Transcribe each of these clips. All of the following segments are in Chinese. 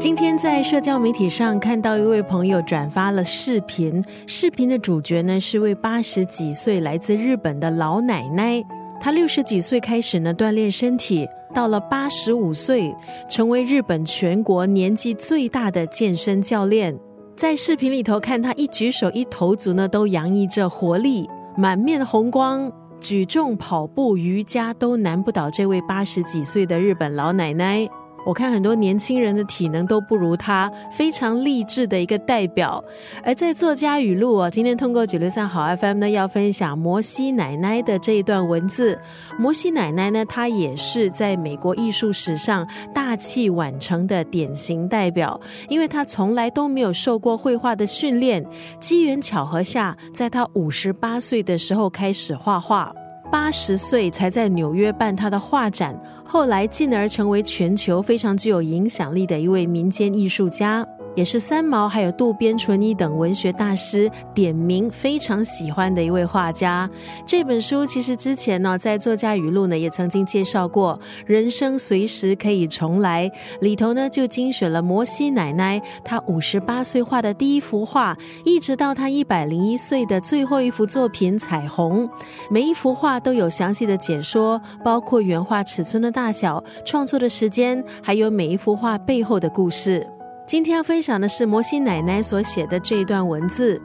今天在社交媒体上看到一位朋友转发了视频，视频的主角呢是位八十几岁来自日本的老奶奶。她六十几岁开始呢锻炼身体，到了八十五岁成为日本全国年纪最大的健身教练。在视频里头看她一举手一投足呢都洋溢着活力，满面红光，举重、跑步、瑜伽都难不倒这位八十几岁的日本老奶奶。我看很多年轻人的体能都不如他，非常励志的一个代表。而在作家语录哦，今天通过九六三好 FM 呢，要分享摩西奶奶的这一段文字。摩西奶奶呢，她也是在美国艺术史上大器晚成的典型代表，因为她从来都没有受过绘画的训练，机缘巧合下，在她五十八岁的时候开始画画。八十岁才在纽约办他的画展，后来进而成为全球非常具有影响力的一位民间艺术家。也是三毛还有渡边淳一等文学大师点名非常喜欢的一位画家。这本书其实之前呢，在作家语录呢也曾经介绍过，人生随时可以重来。里头呢就精选了摩西奶奶她五十八岁画的第一幅画，一直到她一百零一岁的最后一幅作品《彩虹》，每一幅画都有详细的解说，包括原画尺寸的大小、创作的时间，还有每一幅画背后的故事。今天要分享的是摩西奶奶所写的这一段文字：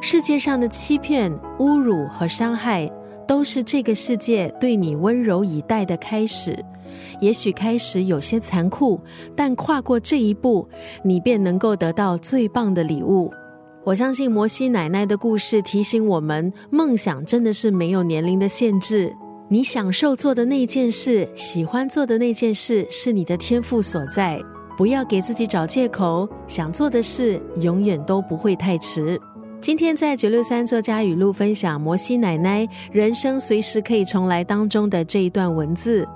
世界上的欺骗、侮辱和伤害，都是这个世界对你温柔以待的开始。也许开始有些残酷，但跨过这一步，你便能够得到最棒的礼物。我相信摩西奶奶的故事提醒我们，梦想真的是没有年龄的限制。你享受做的那件事，喜欢做的那件事，是你的天赋所在。不要给自己找借口，想做的事永远都不会太迟。今天在九六三作家语录分享摩西奶奶人生随时可以重来当中的这一段文字：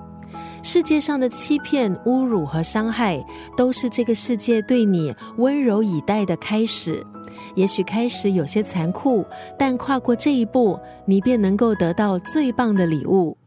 世界上的欺骗、侮辱和伤害，都是这个世界对你温柔以待的开始。也许开始有些残酷，但跨过这一步，你便能够得到最棒的礼物。